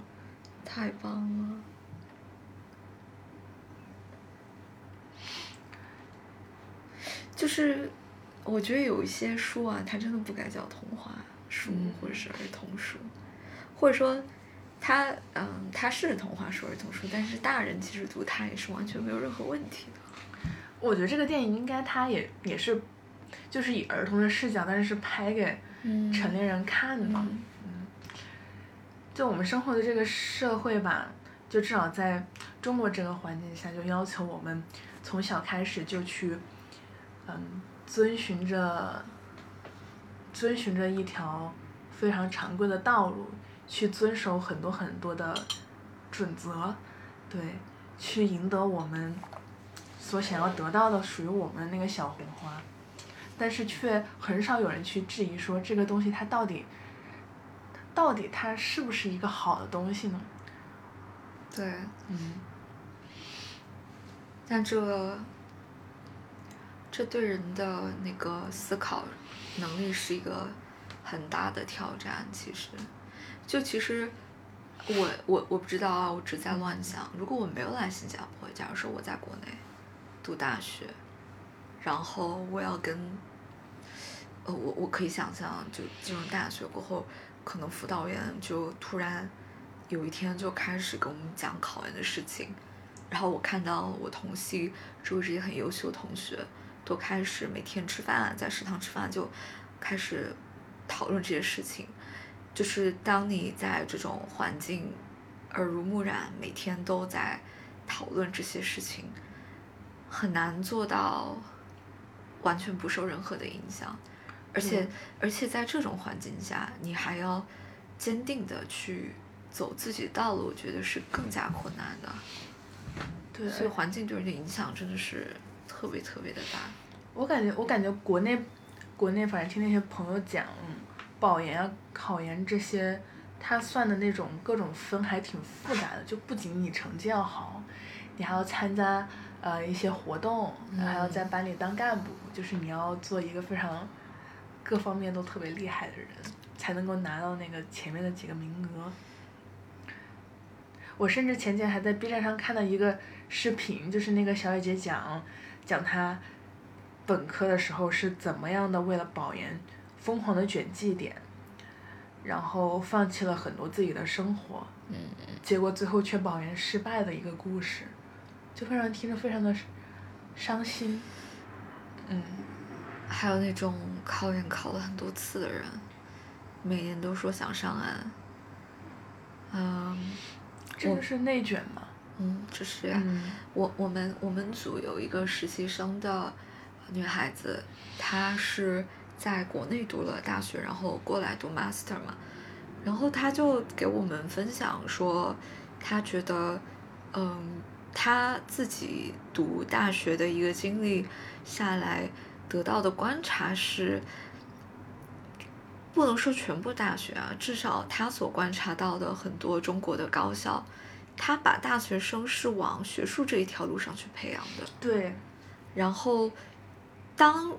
太棒了。就是我觉得有一些书啊，它真的不该叫童话书嗯或者是儿童书，或者说它嗯它是童话书、儿童书，但是大人其实读它也是完全没有任何问题的。我觉得这个电影应该它也也是就是以儿童的视角，但是是拍给嗯成年人看的。嗯就我们生活的这个社会吧，就至少在中国这个环境下，就要求我们从小开始就去，嗯，遵循着，遵循着一条非常常规的道路，去遵守很多很多的准则，对，去赢得我们所想要得到的属于我们的那个小红花，但是却很少有人去质疑说这个东西它到底。到底它是不是一个好的东西呢？对，嗯，但这这对人的那个思考能力是一个很大的挑战。其实，就其实我我我不知道啊，我只在乱想。如果我没有来新加坡，假如说我在国内读大学，然后我要跟呃我我可以想象，就进入大学过后，可能辅导员就突然有一天就开始跟我们讲考研的事情。然后我看到我同系周围这些很优秀的同学，都开始每天吃饭，在食堂吃饭就开始讨论这些事情。就是当你在这种环境耳濡目染，每天都在讨论这些事情，很难做到完全不受任何的影响。而且、嗯而且在这种环境下，你还要坚定的去走自己的道路，我觉得是更加困难的。对，所以环境对人的影响真的是特别特别的大。我感觉，我感觉国内，国内反正听那些朋友讲，保研啊、考研这些，他算的那种各种分还挺复杂的，就不仅你成绩要好，你还要参加呃一些活动，还要在班里当干部，就是你要做一个非常各方面都特别厉害的人，才能够拿到那个前面的几个名额。我甚至前几天还在 B 站上看到一个视频，就是那个小姐姐讲，讲她本科的时候是怎么样的为了保研疯狂的卷绩点，然后放弃了很多自己的生活，嗯，结果最后却保研失败的一个故事，就让人听着非常的伤心。嗯，还有那种考研考了很多次的人，每年都说想上岸。嗯这就是内卷嘛。嗯，这是呀。嗯我我们我们组有一个实习生的女孩子，她是在国内读了大学，然后过来读 master 嘛，然后他就给我们分享说，他觉得，嗯，他自己读大学的一个经历下来得到的观察是。不能说全部大学啊，至少他所观察到的很多中国的高校，他把大学生是往学术这一条路上去培养的。对，然后，当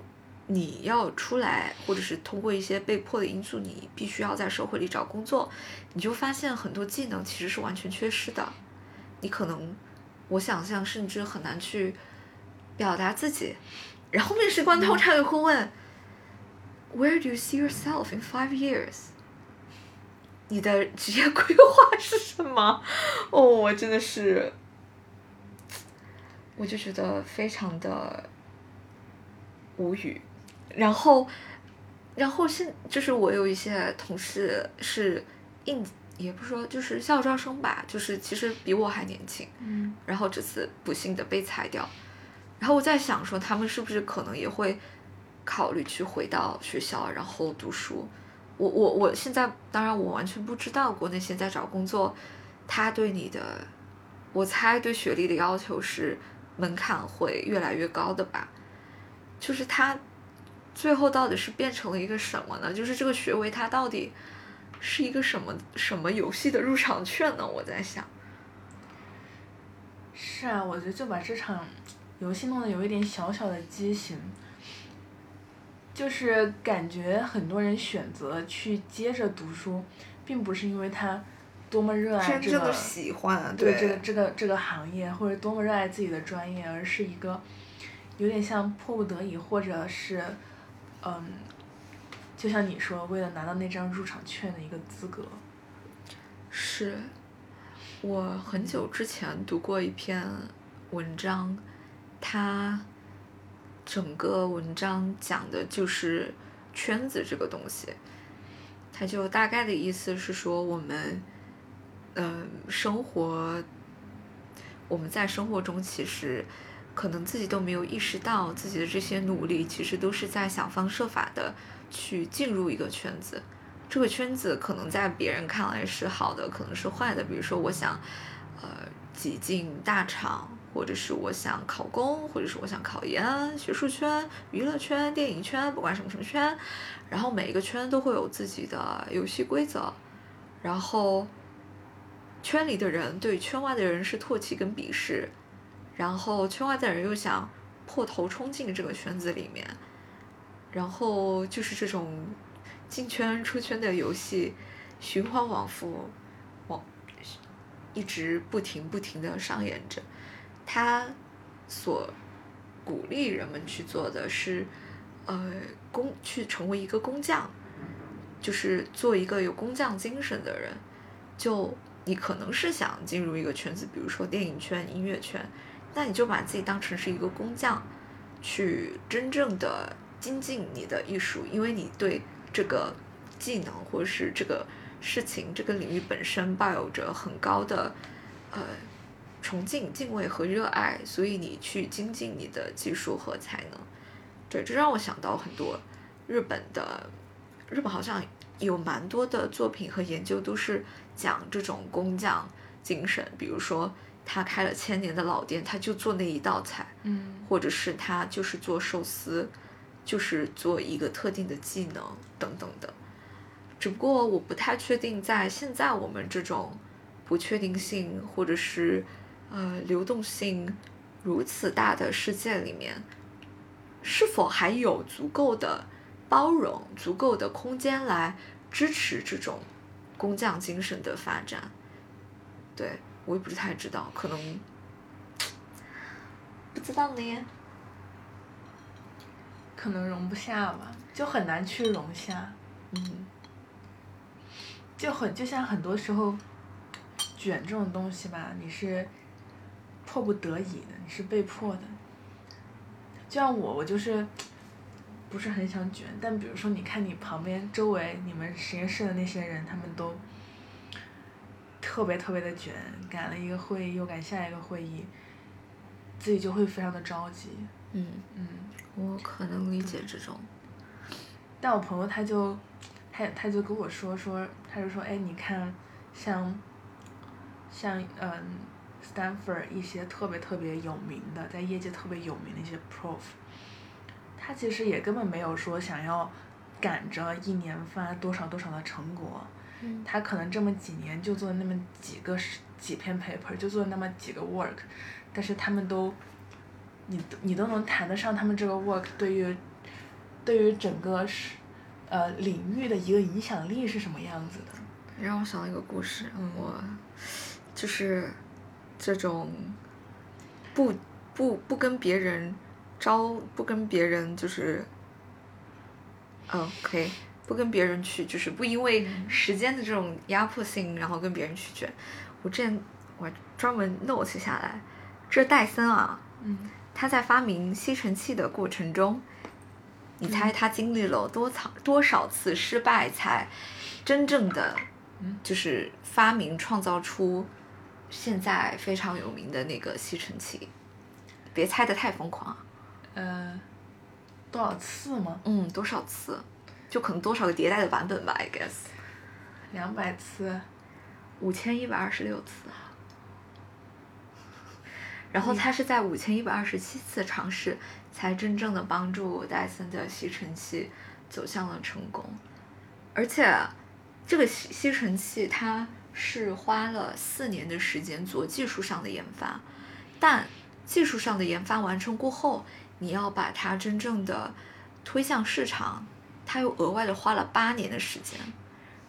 你要出来，或者是通过一些被迫的因素，你必须要在社会里找工作，你就发现很多技能其实是完全缺失的。你可能，我想象甚至很难去表达自己。然后面试官通常也会问、w h e r e do you see yourself in five years？你的职业规划是什么？哦，我真的是，我就觉得非常的无语。然后，然后现就是我有一些同事是应，也不说就是校招生吧，就是其实比我还年轻，嗯然后这次不幸的被裁掉。然后我在想说，他们是不是可能也会考虑去回到学校，然后读书。我我我现在当然我完全不知道国内现在找工作，他对你的，我猜对学历的要求是门槛会越来越高的吧，就是他最后到底是变成了一个什么呢？就是这个学位它到底是一个什么什么游戏的入场券呢？我在想，是啊，我觉得就把这场游戏弄得有一点小小的畸形，就是感觉很多人选择去接着读书，并不是因为他多么热爱这个喜欢对这个这个这个行业，或者多么热爱自己的专业，而是一个有点像迫不得已，或者是嗯，就像你说，为了拿到那张入场券的一个资格。是，我很久之前读过一篇文章，它整个文章讲的就是圈子这个东西，它就大概的意思是说我们，嗯、生活，我们在生活中其实可能自己都没有意识到自己的这些努力，其实都是在想方设法的去进入一个圈子。这个圈子可能在别人看来是好的，可能是坏的。比如说，我想，呃，挤进大厂，或者是我想考公，或者是我想考研，学术圈、娱乐圈、电影圈，不管什么什么圈，然后每一个圈都会有自己的游戏规则，然后圈里的人对圈外的人是唾弃跟鄙视，然后圈外的人又想破头冲进这个圈子里面，然后就是这种进圈出圈的游戏循环往复，往一直不停不停的上演着。他所鼓励人们去做的是，呃，工去成为一个工匠，就是做一个有工匠精神的人。就你可能是想进入一个圈子，比如说电影圈、音乐圈，那你就把自己当成是一个工匠，去真正的精进你的艺术，因为你对这个技能或是这个事情、这个领域本身抱有着很高的呃崇敬、敬畏和热爱，所以你去精进你的技术和才能。对，这让我想到很多日本的，日本好像有蛮多的作品和研究都是讲这种工匠精神，比如说他开了千年的老店，他就做那一道菜，嗯或者是他就是做寿司，就是做一个特定的技能等等的。只不过我不太确定，在现在我们这种不确定性或者是呃流动性如此大的世界里面，是否还有足够的包容、足够的空间来支持这种工匠精神的发展？对我也不是太知道，可能 不知道呢。可能容不下吧，就很难去容下，嗯就很就像很多时候卷这种东西吧，你是迫不得已的，你是被迫的。就像我，我就是不是很想卷，但比如说你看你旁边周围你们实验室的那些人，他们都特别特别的卷，赶了一个会议又赶下一个会议，自己就会非常的着急，嗯，嗯。我可能理解这种。但我朋友他就，他他就跟我说说，他就说，哎，你看，像，像嗯，Stanford 一些特别特别有名的，在业界特别有名的一些 prof，他其实也根本没有说想要赶着一年发多少多少的成果，嗯他可能这么几年就做那么几个几篇 paper，就做那么几个 work，但是他们都，你都你都能谈得上他们这个 work 对于，对于整个是，呃领域的一个影响力是什么样子的？让我想到一个故事，嗯我就是这种不不不跟别人招，不跟别人就是，哦，可以不跟别人去，就是不因为时间的这种压迫性，然后跟别人去卷。我之前我专门 note 下来，这戴森啊，嗯他在发明吸尘器的过程中，你猜他经历了多少多少次失败，才真正的嗯就是发明创造出现在非常有名的那个吸尘器？别猜的太疯狂啊！呃，多少次吗？嗯，多少次？就可能多少个迭代的版本吧，I guess。两百次。五千一百二十六次。然后他是在五千一百二十七次尝试，才真正的帮助戴森的吸尘器走向了成功。而且，这个吸吸尘器它是花了四年的时间做技术上的研发，但技术上的研发完成过后，你要把它真正的推向市场，它又额外的花了八年的时间。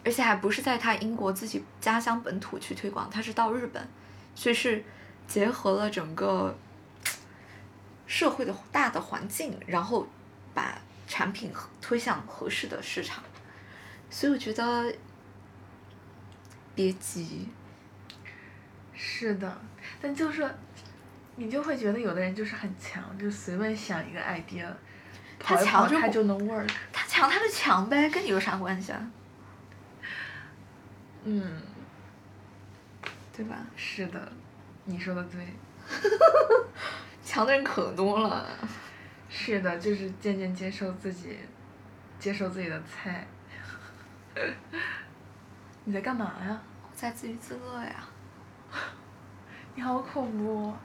而且还不是在他英国自己家乡本土去推广，他是到日本，所以是结合了整个社会的大的环境，然后把产品推向合适的市场。所以我觉得别急，是的，但就是你就会觉得有的人就是很强，就随便想一个 idea，他强他就能 work。他强他就强呗，跟你有啥关系啊？嗯，对吧？是的，你说的对。强的人可多了。是的，就是渐渐接受自己，接受自己的菜。你在干嘛呀？我在自娱自乐呀。你好恐怖哦，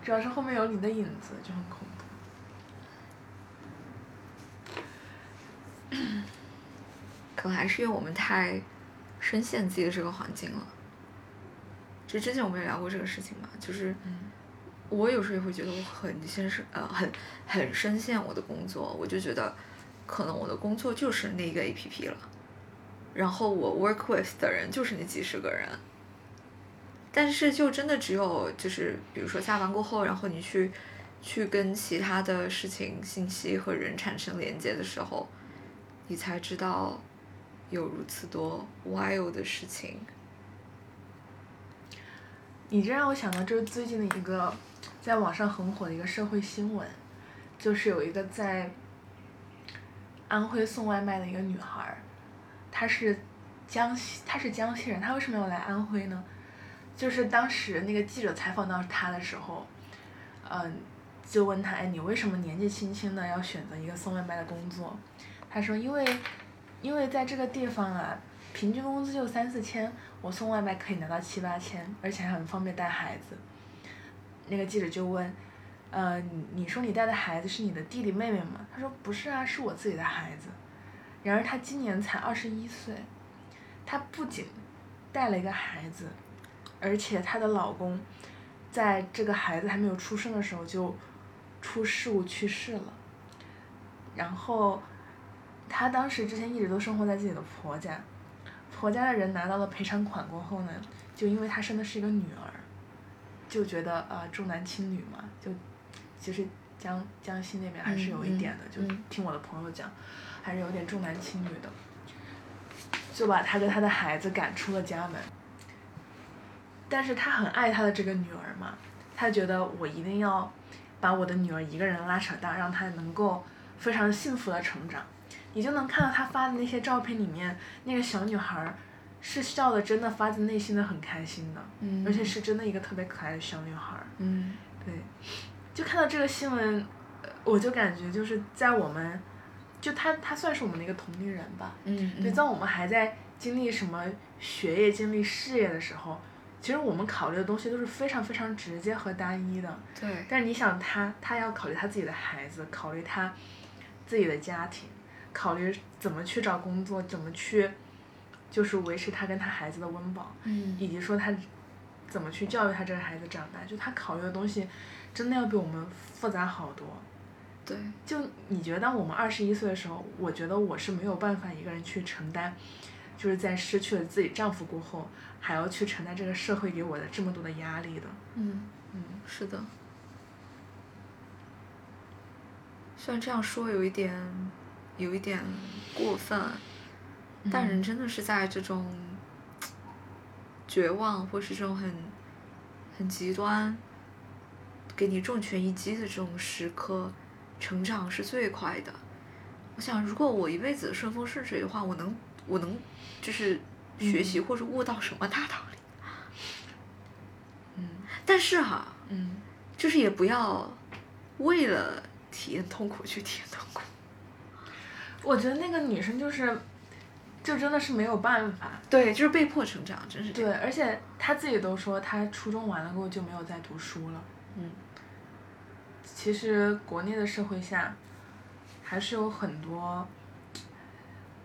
主要是后面有你的影子，就很恐怖。可能还是因为我们太深陷自己的这个环境了。就之前我们也聊过这个事情嘛，就是我有时候也会觉得我很先是呃很很深陷我的工作，我就觉得可能我的工作就是那个 A P P 了，然后我 work with 的人就是那几十个人，但是就真的只有就是比如说下班过后，然后你去去跟其他的事情、信息和人产生连接的时候，你才知道有如此多 wild 的事情。你这让我想到就是最近的一个在网上很火的一个社会新闻，就是有一个在安徽送外卖的一个女孩，她是江西，她是江西人，她为什么要来安徽呢？就是当时那个记者采访到她的时候，嗯，就问她，哎，你为什么年纪轻轻的要选择一个送外卖的工作？她说，因为，因为在这个地方啊，平均工资就三四千，我送外卖可以拿到七八千，而且还很方便带孩子。那个记者就问，呃，你说你带的孩子是你的弟弟妹妹吗？他说不是啊，是我自己的孩子。然而他今年才二十一岁，她不仅带了一个孩子，而且她的老公在这个孩子还没有出生的时候就出事故去世了。然后她当时之前一直都生活在自己的婆家，婆家的人拿到了赔偿款过后呢，就因为她生的是一个女儿，就觉得啊、呃重男轻女嘛，就其实江江西那边还是有一点的，就听我的朋友讲，还是有点重男轻女的，就把她跟她的孩子赶出了家门。但是她很爱她的这个女儿嘛，她觉得我一定要把我的女儿一个人拉扯大，让她能够非常幸福的成长。你就能看到她发的那些照片里面，那个小女孩儿是笑的，真的发自内心的很开心的，嗯而且是真的一个特别可爱的小女孩儿。嗯对，就看到这个新闻，呃我就感觉就是在我们，就她她算是我们的一个同龄人吧。嗯，对，嗯在我们还在经历什么学业、经历事业的时候，其实我们考虑的东西都是非常非常直接和单一的。对，但是你想他，他要考虑他自己的孩子，考虑他自己的家庭，考虑怎么去找工作，怎么去就是维持他跟他孩子的温饱，嗯以及说他怎么去教育他这个孩子长大，就他考虑的东西真的要比我们复杂好多。对，就你觉得，当我们二十一岁的时候，我觉得我是没有办法一个人去承担，就是在失去了自己丈夫过后，还要去承担这个社会给我的这么多的压力的。嗯。嗯，是的，虽然这样说有一点，有一点过分，但人真的是在这种绝望或是这种很很极端，给你重拳一击的这种时刻，成长是最快的。我想，如果我一辈子顺风顺水的话，我能我能就是学习或者悟到什么大道理？嗯但是哈，嗯。就是也不要为了体验痛苦去体验痛苦。我觉得那个女生就是，就真的是没有办法。对，就是被迫成长，真是这对，而且她自己都说，她初中完了过后就没有再读书了。嗯，其实国内的社会下，还是有很多，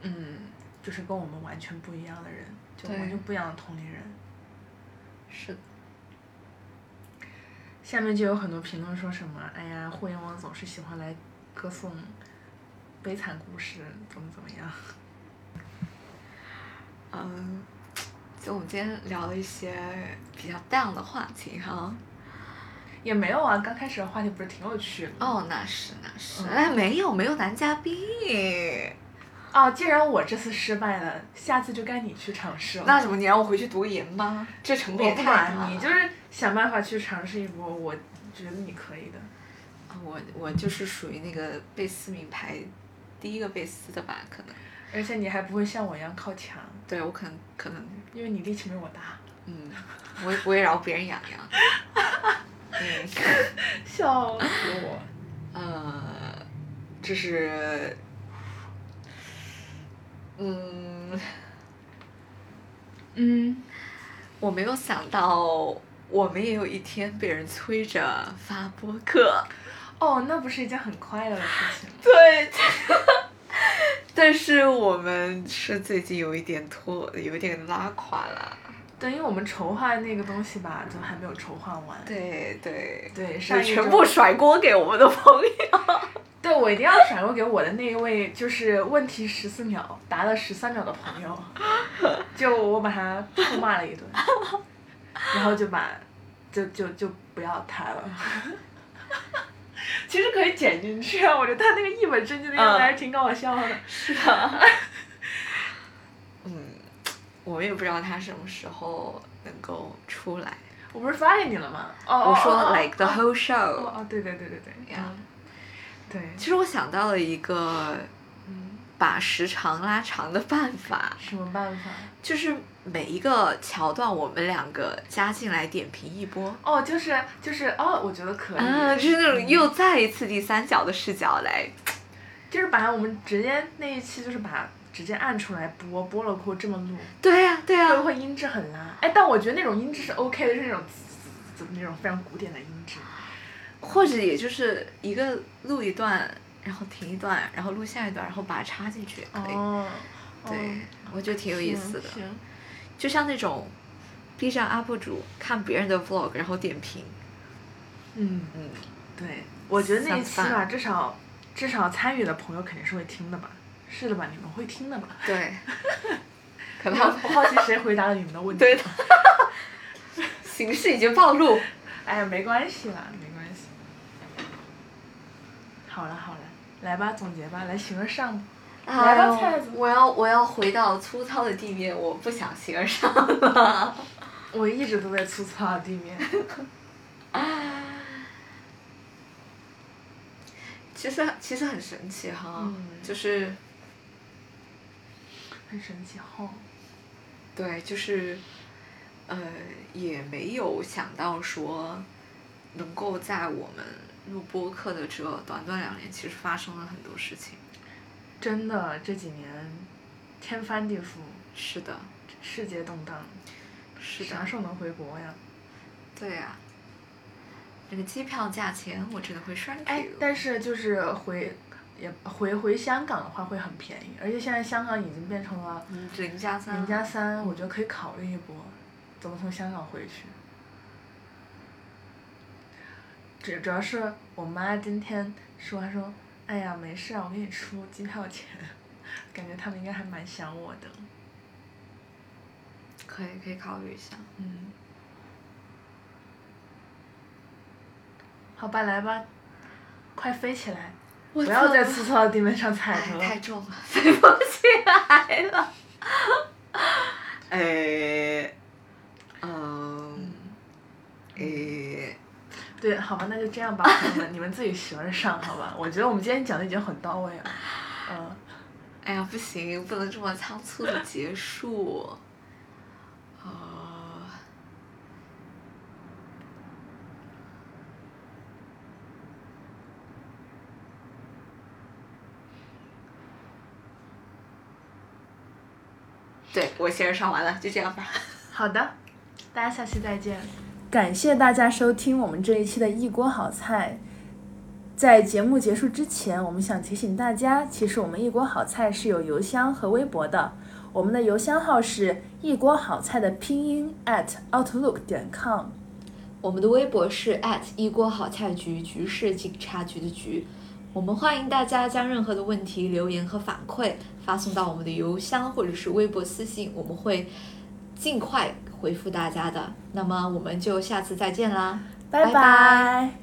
嗯，就是跟我们完全不一样的人，就对完全不一样的同龄人。是的。下面就有很多评论说什么，哎呀，互联网总是喜欢来歌颂悲惨故事，怎么怎么样。嗯，就我们今天聊了一些比较 down 的话题哈。也没有啊，刚开始的话题不是挺有趣的？哦，那是那是，嗯哎，没有没有男嘉宾，哦，既然我这次失败了，下次就该你去尝试了。那怎么你让我回去读研吗？这成本太大了你，就是想办法去尝试一波，我觉得你可以的。啊我我就是属于那个被撕名牌第一个被撕的吧，可能。而且你还不会像我一样靠墙，对我可能可能因为你力气没我大。嗯，我也不会饶别人痒痒。嗯，笑死我！呃，就是，嗯，嗯，我没有想到我们也有一天被人催着发播客。哦，那不是一件很快乐的事情吗？对，但是我们是最近有一点拖，有一点拉垮了。对，因为我们筹划那个东西吧，就还没有筹划完。对对对，我上全部甩锅给我们的朋友。对我一定要甩锅给我的那一位，就是问题十四秒答了十三秒的朋友，就我把他臭骂了一顿，然后就把就就就不要他了。其实可以剪进去啊，我觉得他那个一本正经的样子还是挺搞笑的。是的。嗯，我们也不知道他什么时候能够出来。我不是发给你了吗？哦，我说 like the 哦 whole 哦 show。哦，对对对对对，呀嗯，对，其实我想到了一个嗯，把时长拉长的办法，什么办法？就是每一个桥段我们两个加进来点评一波。哦，就是就是哦，我觉得可以，啊，就是那种又再一次第三角的视角来，就是把我们直接那一期就是把直接按出来播，播了过后这么录，对呀、对呀、会不会音质很拉？哎，但我觉得那种音质是 OK 的，是那种滋滋滋那种非常古典的音质。或者也就是一个录一段，然后停一段，然后录下一段，然后把它插进去也可以。哦，对，我觉得挺有意思的。行，就像那种 B 站 UP 主看别人的 Vlog，然后点评，嗯，嗯，对，我觉得那一期吧，至少至少参与的朋友肯定是会听的吧？是的吧？你们会听的吧？对，可能我好奇谁回答了你们的问题。对的，形式已经暴露。哎呀，没关系啦，没关系。好了好了，来吧，总结吧，来形而上吧。来吧哎呦菜子我要我要回到粗糙的地面，我不想形而上了。我一直都在粗糙的地面。其实其实很神奇哈，嗯就是很神奇哈。对，就是呃，也没有想到说能够在我们录播客的这短短两年，其实发生了很多事情。真的这几年天翻地覆，是的，世界动荡，是的啥，时候能回国呀？对呀、那个机票价钱我真的会栓哎但是就是回也回回香港的话会很便宜，而且现在香港已经变成了嗯，零加三。零加三，我觉得可以考虑一波，怎么从香港回去。主主要是我妈今天说，她说，哎呀，没事啊，我给你出机票钱，感觉他们应该还蛮想我的。可以可以考虑一下。嗯。好吧，来吧，快飞起来！不要在操粗糙的地面上踩哎，着了。太重了，飞不起来了。哎，嗯，诶，对，好吧，那就这样吧，朋友们，你们自己学着上，好吧？我觉得我们今天讲的已经很到位了。嗯，哎呀，不行，不能这么仓促的结束。呃，对我先是上完了，就这样吧。好的，大家下期再见。感谢大家收听我们这一期的一锅好菜。在节目结束之前，我们想提醒大家，其实我们一锅好菜是有邮箱和微博的。我们的邮箱号是一锅好菜的拼音 at outlook 点 com。我们的微博是 at 一锅好菜局，局是警察局的局。我们欢迎大家将任何的问题、留言和反馈发送到我们的邮箱或者是微博私信，我们会尽快回复大家的。那么我们就下次再见啦，拜拜。拜拜